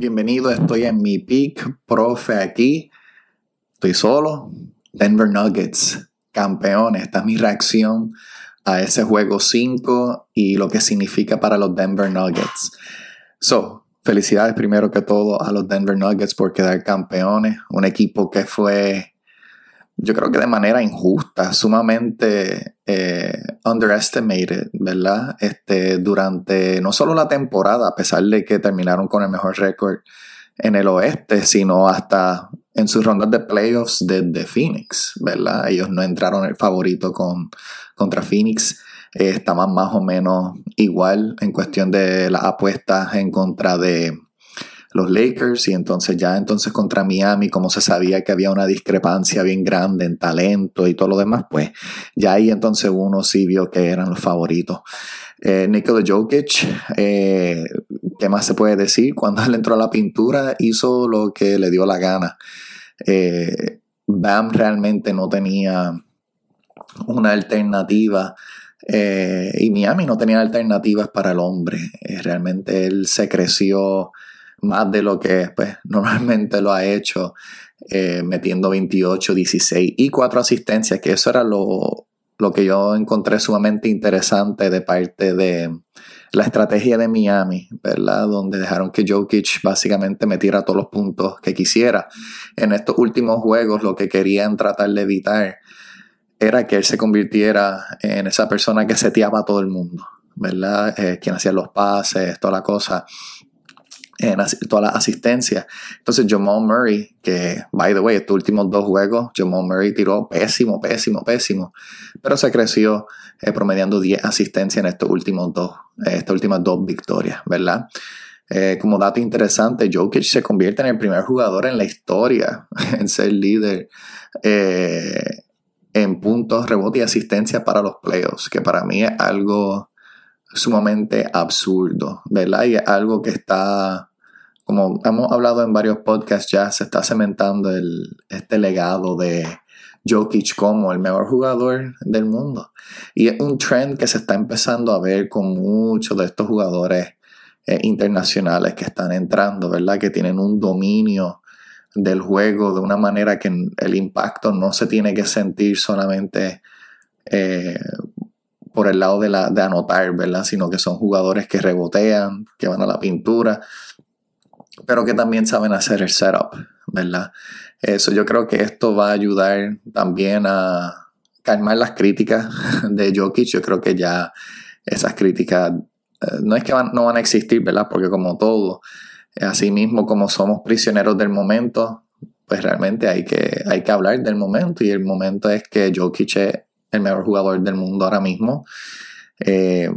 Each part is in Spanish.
Bienvenido, estoy en mi peak, profe aquí. Estoy solo. Denver Nuggets, campeones. Esta es mi reacción a ese juego 5 y lo que significa para los Denver Nuggets. So, felicidades primero que todo a los Denver Nuggets por quedar campeones. Un equipo que fue yo creo que de manera injusta, sumamente eh, underestimated, ¿verdad? Este, durante no solo la temporada, a pesar de que terminaron con el mejor récord en el oeste, sino hasta en sus rondas de playoffs desde Phoenix, ¿verdad? Ellos no entraron el favorito con, contra Phoenix, eh, estaban más o menos igual en cuestión de las apuestas en contra de los Lakers y entonces ya entonces contra Miami, como se sabía que había una discrepancia bien grande en talento y todo lo demás, pues ya ahí entonces uno sí vio que eran los favoritos. Eh, Nikola Jokic, eh, ¿qué más se puede decir? Cuando él entró a la pintura hizo lo que le dio la gana. Eh, Bam realmente no tenía una alternativa. Eh, y Miami no tenía alternativas para el hombre. realmente él se creció más de lo que pues, normalmente lo ha hecho, eh, metiendo 28, 16 y 4 asistencias, que eso era lo, lo que yo encontré sumamente interesante de parte de la estrategia de Miami, ¿verdad? Donde dejaron que Jokic básicamente metiera todos los puntos que quisiera. En estos últimos juegos lo que querían tratar de evitar era que él se convirtiera en esa persona que seteaba a todo el mundo, ¿verdad? Eh, quien hacía los pases, toda la cosa en toda la asistencia. Entonces, Jamal Murray, que, by the way, estos últimos dos juegos, Jamal Murray tiró pésimo, pésimo, pésimo, pero se creció eh, promediando 10 asistencias en estos últimos dos, eh, estas últimas dos victorias, ¿verdad? Eh, como dato interesante, Jokic se convierte en el primer jugador en la historia en ser líder en puntos, rebote y asistencia para los playoffs, que para mí es algo sumamente absurdo, ¿verdad? Y es algo que está como hemos hablado en varios podcasts ya, se está cementando el, este legado de Jokic como el mejor jugador del mundo. Y es un trend que se está empezando a ver con muchos de estos jugadores eh, internacionales que están entrando, ¿verdad? Que tienen un dominio del juego de una manera que el impacto no se tiene que sentir solamente eh, por el lado de, la, de anotar, ¿verdad? Sino que son jugadores que rebotean, que van a la pintura pero que también saben hacer el setup, ¿verdad? Eso yo creo que esto va a ayudar también a calmar las críticas de Jokic. Yo creo que ya esas críticas eh, no es que no van a existir, ¿verdad? Porque como todo, así mismo como somos prisioneros del momento, pues realmente hay que, hay que hablar del momento y el momento es que Jokic el mejor jugador del mundo ahora mismo. Eh,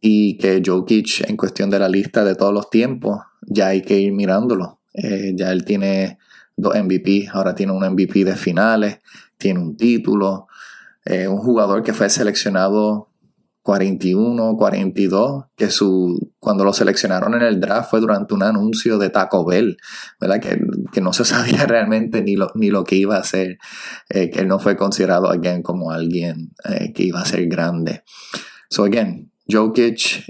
y que Jokic en cuestión de la lista de todos los tiempos ya hay que ir mirándolo. Eh, ya él tiene dos MVP, ahora tiene un MVP de finales, tiene un título, eh, un jugador que fue seleccionado 41, 42, que su, cuando lo seleccionaron en el draft fue durante un anuncio de Taco Bell, ¿verdad? Que, que no se sabía realmente ni lo, ni lo que iba a hacer, eh, que él no fue considerado again como alguien que iba a ser grande. So again, Jokic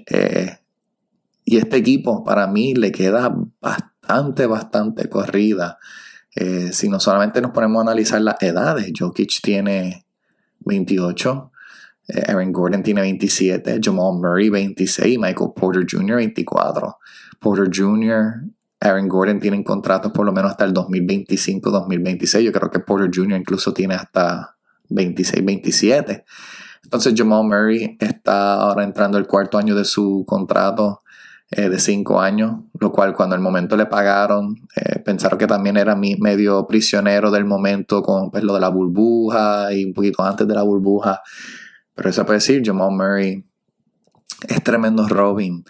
y este equipo para mí le queda bastante, bastante corrida. Eh, si no solamente nos ponemos a analizar las edades, Jokic tiene 28, eh, Aaron Gordon tiene 27, Jamal Murray 26, Michael Porter Jr. 24. Porter Jr., Aaron Gordon tienen contratos por lo menos hasta el 2025-2026. Yo creo que Porter Jr. incluso tiene hasta 26-27. Entonces Jamal Murray está ahora entrando el cuarto año de su contrato. Eh, de cinco años, lo cual cuando el momento le pagaron, eh, pensaron que también era medio prisionero del momento con pues, lo de la burbuja y un poquito antes de la burbuja. Pero eso puede decir, Jamal Murray es tremendo Robin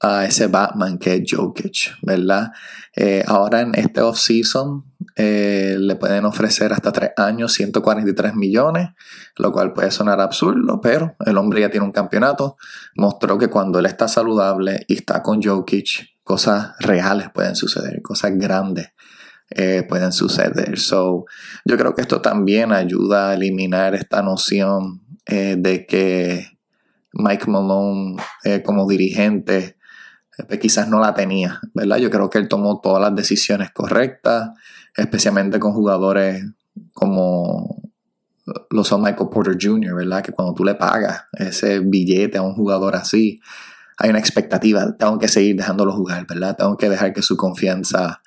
a ese Batman que es Jokic, ¿verdad? Eh, ahora en este off-season eh, le pueden ofrecer hasta 3 años 143 millones, lo cual puede sonar absurdo, pero el hombre ya tiene un campeonato, mostró que cuando él está saludable y está con Jokic, cosas reales pueden suceder, cosas grandes. Eh, pueden suceder. So, yo creo que esto también ayuda a eliminar esta noción de que Mike Malone como dirigente pues quizás no la tenía, ¿verdad? Yo creo que él tomó todas las decisiones correctas, especialmente con jugadores como lo son Michael Porter Jr., ¿verdad? Que cuando tú le pagas ese billete a un jugador así, hay una expectativa, tengo que seguir dejándolo jugar, ¿verdad? Tengo que dejar que su confianza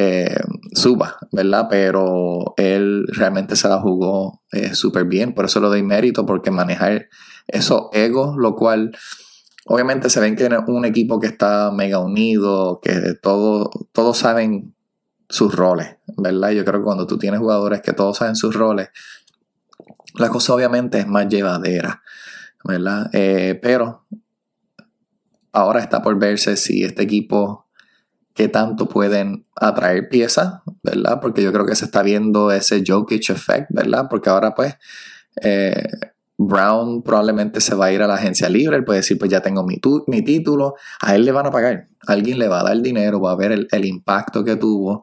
eh, suba, ¿verdad? Pero él realmente se la jugó eh, súper bien, por eso lo doy mérito, porque manejar esos egos, lo cual obviamente se ven que es un equipo que está mega unido, que todo, todos saben sus roles, ¿verdad? Yo creo que cuando tú tienes jugadores que todos saben sus roles, la cosa obviamente es más llevadera, ¿verdad? Eh, pero ahora está por verse si este equipo qué tanto pueden atraer piezas, ¿verdad? Porque yo creo que se está viendo ese Jokic effect, ¿verdad? Porque ahora pues eh, Brown probablemente se va a ir a la agencia libre, él puede decir pues ya tengo mi, mi título, a él le van a pagar, alguien le va a dar dinero, va a ver el, impacto que tuvo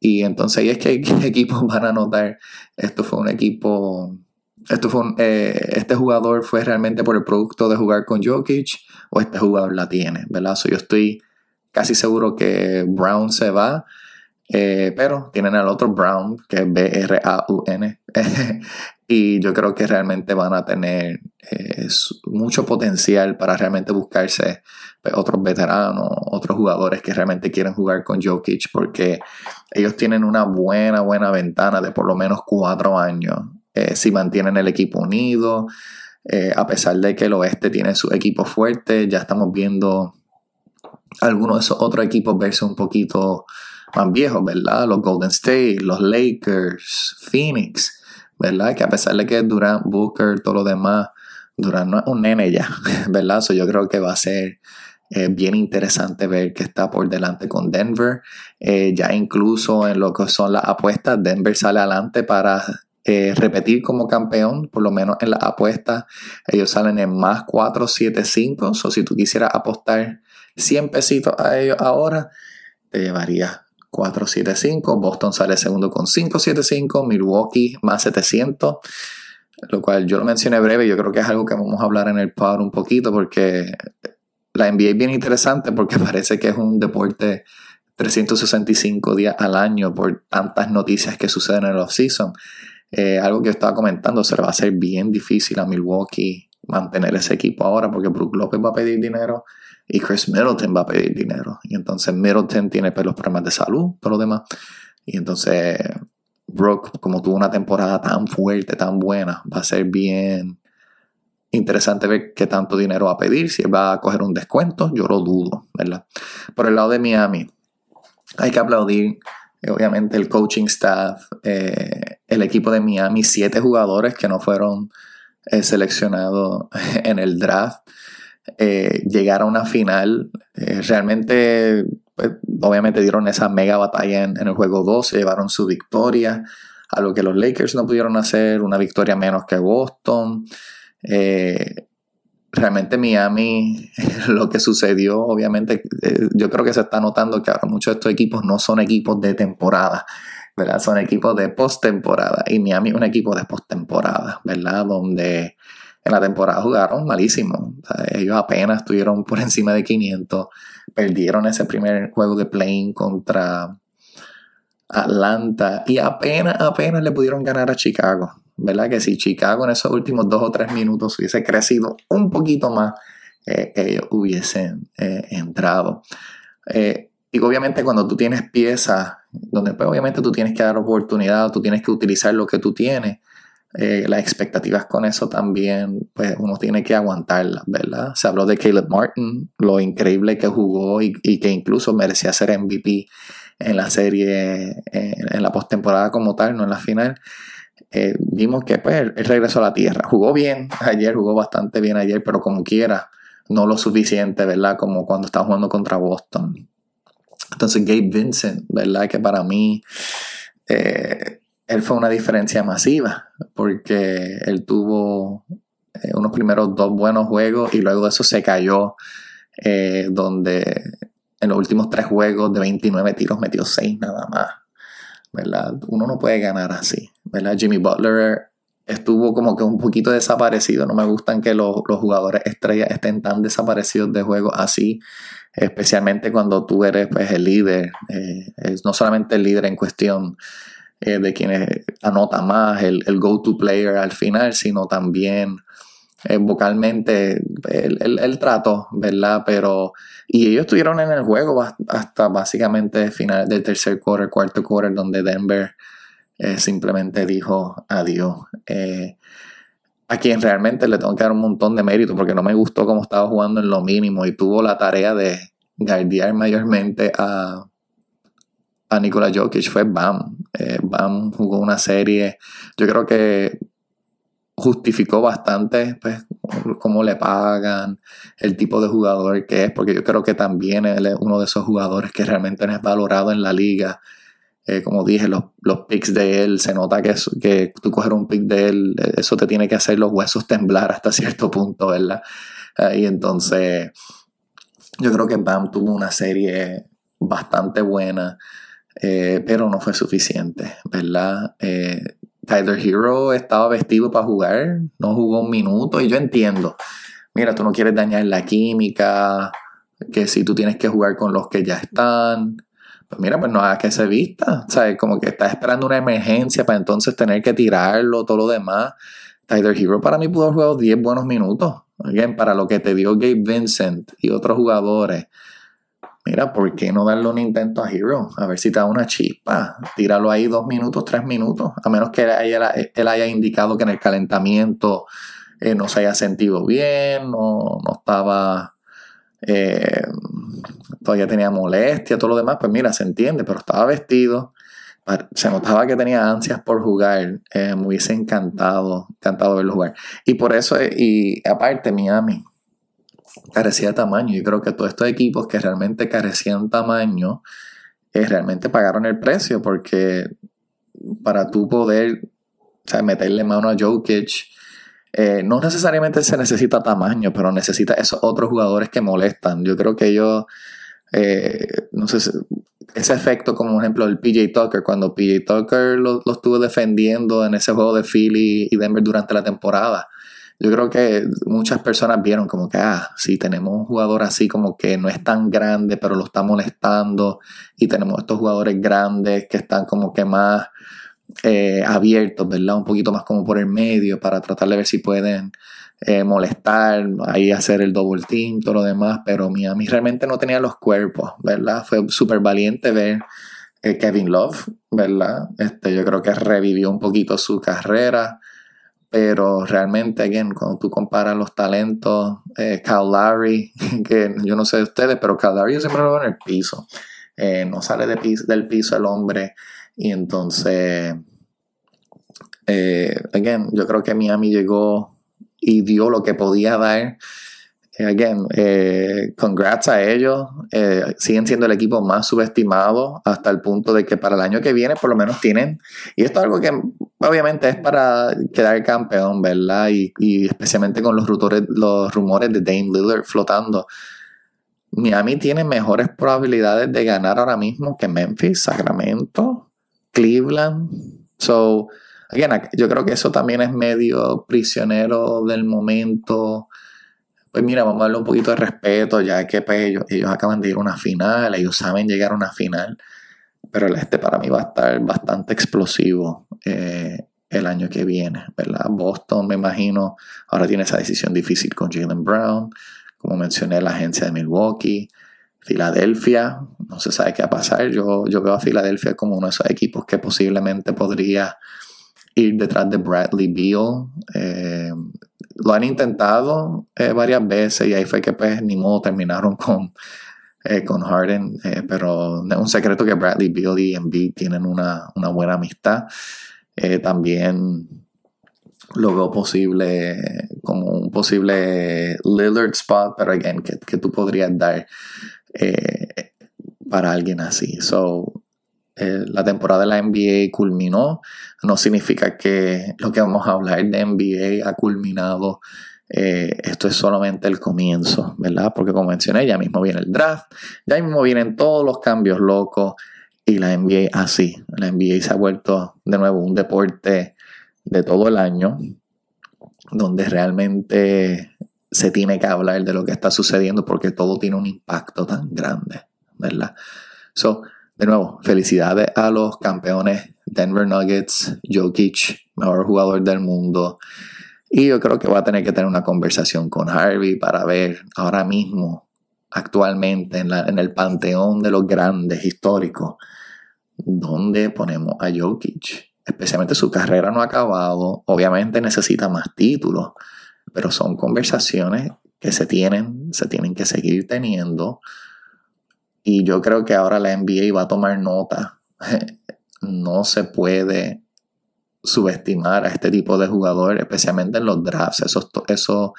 y entonces ahí es que equipos van a notar, esto fue un equipo esto fue eh, este jugador fue realmente por el producto de jugar con Jokic o este jugador la tiene, ¿verdad? yo estoy casi seguro que Brown se va, eh, pero tienen al otro Brown, que es B-R-A-U-N, y yo creo que realmente van a tener eh, mucho potencial para realmente buscarse pues, otros veteranos, otros jugadores que realmente quieren jugar con Jokic, porque ellos tienen una buena, buena ventana de por lo menos cuatro años eh, si mantienen el equipo unido. a pesar de que el oeste tiene su equipo fuerte, ya estamos viendo algunos de esos otros equipos verse un poquito más viejos, ¿verdad? Los Golden State, los Lakers, Phoenix, ¿verdad? Que a pesar de que Durant, Booker, todo lo demás, Durant no es un nene ya, ¿verdad? So yo creo que va a ser eh, bien interesante ver que está por delante con Denver. Eh, ya incluso en lo que son las apuestas, Denver sale adelante para eh, repetir como campeón, por lo menos en las apuestas. Ellos salen en más 4-7-5. O si tú quisieras apostar 100 pesitos a ellos ahora, te llevaría 475. Boston sale segundo con 575. Milwaukee más 700. Lo cual yo lo mencioné breve. Yo creo que es algo que vamos a hablar en el power un poquito porque la NBA es bien interesante porque parece que es un deporte 365 días al año por tantas noticias que suceden en el off-season. Eh, algo que estaba comentando, se le va a hacer bien difícil a Milwaukee mantener ese equipo ahora porque Brook López va a pedir dinero y Chris Middleton va a pedir dinero. Y entonces Middleton tiene pues, los problemas de salud, todo lo demás. Y entonces Brooke, como tuvo una temporada tan fuerte, tan buena, va a ser bien interesante ver qué tanto dinero va a pedir, si va a coger un descuento, yo lo dudo, ¿verdad? Por el lado de Miami, hay que aplaudir, eh, obviamente, el coaching staff, eh, el equipo de Miami, siete jugadores que no fueron eh, seleccionados en el draft eh, llegar a una final. Eh, realmente, pues, obviamente dieron esa mega batalla en, el juego 2, se llevaron su victoria, a lo que los Lakers no pudieron hacer, una victoria menos que Boston. Eh, realmente Miami, lo que sucedió, obviamente, yo creo que se está notando que ahora muchos de estos equipos no son equipos de temporada. ¿verdad? Son equipos de postemporada y Miami es un equipo de postemporada, ¿verdad? Donde en la temporada jugaron malísimo. ellos apenas estuvieron por encima de 500. Perdieron ese primer juego de playing contra Atlanta y apenas, apenas le pudieron ganar a Chicago. ¿Verdad? Que si Chicago en esos últimos dos o tres minutos hubiese crecido un poquito más, eh, ellos hubiesen eh, entrado. Eh, y obviamente cuando tú tienes piezas, donde pues obviamente tú tienes que dar oportunidad, tú tienes que utilizar lo que tú tienes, eh, las expectativas con eso también, pues uno tiene que aguantarlas, ¿verdad? Se habló de Caleb Martin, lo increíble que jugó y, que incluso merecía ser MVP en la serie, en, la postemporada como tal, no en la final. Eh, vimos que pues él regresó a la tierra. Jugó bien ayer, jugó bastante bien ayer, pero como quiera, no lo suficiente, ¿verdad? Como cuando estaba jugando contra Boston. Entonces Gabe Vincent, ¿verdad? Que para mí... Eh, él fue una diferencia masiva, porque él tuvo eh, unos primeros dos buenos juegos y luego de eso se cayó, eh, donde en los últimos tres juegos de 29 tiros metió 6 nada más. ¿verdad? Uno no puede ganar así. ¿verdad? Jimmy Butler estuvo como que un poquito desaparecido. No me gustan que los, jugadores estrellas estén tan desaparecidos de juego así, especialmente cuando tú eres pues, el líder, eh, no solamente el líder en cuestión eh, de quien anota más, el, el go-to player al final, sino también eh, vocalmente el, trato, ¿verdad? Pero, y ellos estuvieron en el juego hasta básicamente final del tercer quarter, cuarto quarter, donde Denver eh, simplemente dijo adiós. A quien realmente le tengo que dar un montón de mérito porque no me gustó cómo estaba jugando en lo mínimo y tuvo la tarea de guardiar mayormente a, a Nikola Jokic fue Bam. Bam jugó una serie, yo creo que justificó bastante pues, cómo le pagan, el tipo de jugador que es, porque yo creo que también él es uno de esos jugadores que realmente no es valorado en la liga. Eh, como dije, los, los picks de él, se nota que, que tú coger un pick de él, eso te tiene que hacer los huesos temblar hasta cierto punto, ¿verdad? y entonces, yo creo que Bam tuvo una serie bastante buena, eh, pero no fue suficiente, ¿verdad? Eh, Tyler Hero estaba vestido para jugar, no jugó un minuto y yo entiendo. Mira, tú no quieres dañar la química, que si tú tienes que jugar con los que ya están, pues mira, pues no hagas que se vista. O sea, como que estás esperando una emergencia para entonces tener que tirarlo, todo lo demás. Tyler Hero para mí pudo haber jugado 10 buenos minutos. Para lo que te dio Gabe Vincent y otros jugadores mira, ¿por qué no darle un intento a Hero? A ver si te da una chispa. Tíralo ahí dos minutos, tres minutos. A menos que él, haya indicado que en el calentamiento eh, no se haya sentido bien, no, estaba. Eh, todavía tenía molestia, todo lo demás. Pues mira, se entiende, pero estaba vestido. Se notaba que tenía ansias por jugar. Eh, me hubiese encantado, encantado verlo jugar. Y por eso, y aparte, Miami carecía de tamaño. Yo creo que todos estos equipos que realmente carecían tamaño, eh, realmente pagaron el precio porque para tú poder meterle mano a Jokic, eh, no necesariamente se necesita tamaño, pero necesita esos otros jugadores que molestan. Yo creo que ellos, eh, no sé, ese efecto como ejemplo el PJ Tucker, cuando PJ Tucker lo, lo estuvo defendiendo en ese juego de Philly y Denver durante la temporada yo creo que muchas personas vieron como que, ah, sí, tenemos un jugador así como que no es tan grande, pero lo está molestando, y tenemos estos jugadores grandes que están como que más eh, abiertos, ¿verdad? Un poquito más como por el medio para tratar de ver si pueden eh, molestar, ahí hacer el double team, todo lo demás, pero Miami realmente no tenía los cuerpos, ¿verdad? Fue súper valiente ver eh, Kevin Love, ¿verdad? Este, yo creo que revivió un poquito su carrera. Pero realmente, again, cuando tú comparas los talentos, eh, Lowry, que yo no sé de ustedes, pero Lowry siempre lo veo en el piso. Eh, no sale del piso el hombre. Y entonces, eh, again, yo creo que Miami llegó y dio lo que podía dar again, eh, congrats a ellos. Eh, siguen siendo el equipo más subestimado hasta el punto de que para el año que viene por lo menos tienen, y esto es algo que obviamente es para quedar campeón, ¿verdad? Y, especialmente con los rumores, los rumores de Dame Lillard flotando. Miami tiene mejores probabilidades de ganar ahora mismo que Memphis, Sacramento, Cleveland. So, again, yo creo que eso también es medio prisionero del momento pues mira, vamos a darle un poquito de respeto, ya que pues, ellos, ellos acaban de ir a una final, ellos saben llegar a una final, pero este para mí va a estar bastante explosivo eh, el año que viene, ¿verdad? Boston, me imagino, ahora tiene esa decisión difícil con Jalen Brown, como mencioné, la agencia de Milwaukee, Filadelfia, no se sabe qué va a pasar, yo, yo veo a Filadelfia como uno de esos equipos que posiblemente podría ir detrás de Bradley Beal. Eh, lo han intentado eh, varias veces y ahí fue que pues ni modo terminaron con, eh, con Harden, eh, pero es un secreto que Bradley Beal y Embiid tienen una, buena amistad. también lo veo posible como un posible Lillard spot, pero again, que, que tú podrías dar para alguien así. So, la temporada de la NBA culminó, no significa que lo que vamos a hablar de NBA ha culminado. Eh, esto es solamente el comienzo, ¿verdad? Porque como mencioné, ya mismo viene el draft, ya mismo vienen todos los cambios locos y la NBA así. La NBA se ha vuelto de nuevo un deporte de todo el año, donde realmente se tiene que hablar de lo que está sucediendo porque todo tiene un impacto tan grande, ¿verdad? So, de nuevo, felicidades a los campeones Denver Nuggets, Jokic, mejor jugador del mundo. Y yo creo que va a tener que tener una conversación con Harvey para ver ahora mismo, actualmente, en, el panteón de los grandes históricos, dónde ponemos a Jokic. Especialmente su carrera no ha acabado, obviamente necesita más títulos, pero son conversaciones que se tienen, se tienen que seguir teniendo. Y yo creo que ahora la NBA va a tomar nota. No se puede subestimar a este tipo de jugador, especialmente en los drafts, esos, esos,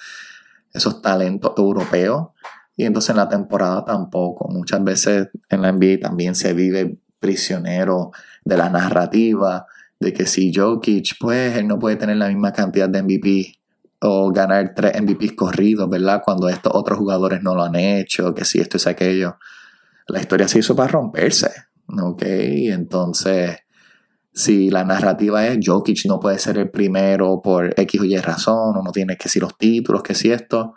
esos talentos europeos. Y entonces en la temporada tampoco. Muchas veces en la NBA también se vive prisionero de la narrativa de que si Jokic, pues él no puede tener la misma cantidad de MVP o ganar tres MVPs corridos, ¿verdad? Cuando estos otros jugadores no lo han hecho, que si esto es aquello. La historia se hizo para romperse, ¿ok? Entonces, si la narrativa es Jokic no puede ser el primero por X o Y razón, o no tiene que ser los títulos, que si esto,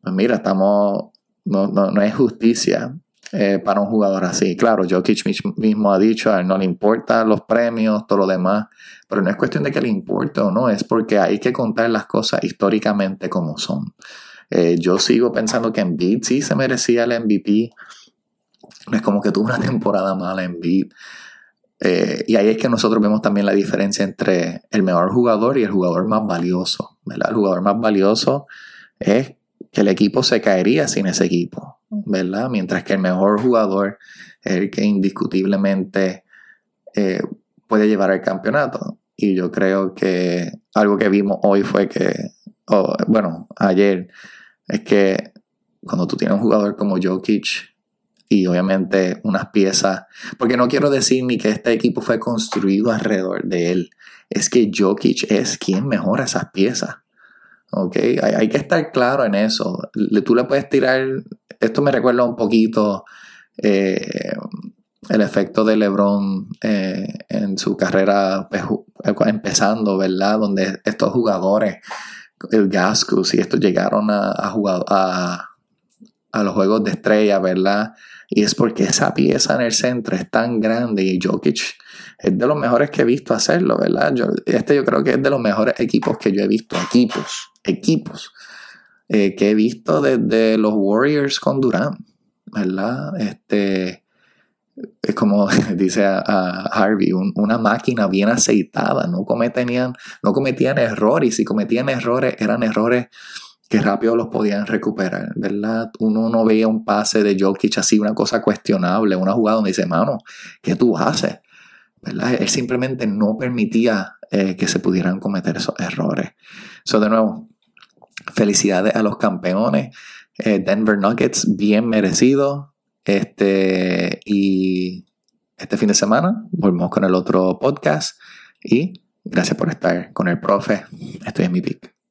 pues mira, estamos, no, no, no es justicia eh, para un jugador así. Claro, Jokic mismo ha dicho, no le importan los premios, todo lo demás, pero no es cuestión de que le importe o no, es porque hay que contar las cosas históricamente como son. Eh, yo sigo pensando que Embiid sí se merecía el MVP. No es como que tuvo una temporada mala en Eh, y ahí es que nosotros vemos también la diferencia entre el mejor jugador y el jugador más valioso. El jugador más valioso es que el equipo se caería sin ese equipo. ¿verdad? Mientras que el mejor jugador es el que indiscutiblemente eh, puede llevar el campeonato. Y yo creo que algo que vimos hoy fue que, bueno, ayer, es que cuando tú tienes un jugador como Jokic y obviamente unas piezas, porque no quiero decir ni que este equipo fue construido alrededor de él, es que Jokic es quien mejora esas piezas. ¿ok? Hay, que estar claro en eso. Tú le puedes tirar, esto me recuerda un poquito eh, el efecto de LeBron eh, en su carrera pues, empezando, ¿verdad? Donde estos jugadores, el Gascus y estos llegaron a, jugar a, a los juegos de estrella, ¿verdad? Y es porque esa pieza en el centro es tan grande y Jokic es de los mejores que he visto hacerlo, ¿verdad? este yo creo que es de los mejores equipos que yo he visto, equipos, equipos, eh, que he visto desde los Warriors con Durant, ¿verdad? Este, es como dice Harvey, una máquina bien aceitada, no cometían, no cometían errores, y si cometían errores, eran errores que rápido los podían recuperar, ¿verdad? Uno no veía un pase de Jokic así, una cosa cuestionable, una jugada donde dice, mano, ¿qué tú haces? ¿verdad? Él simplemente no permitía eh, que se pudieran cometer esos errores. So, de nuevo, felicidades a los campeones. Eh, Denver Nuggets, bien merecido. Este, y este fin de semana volvemos con el otro podcast. Y gracias por estar con el profe. Estoy en mi pick.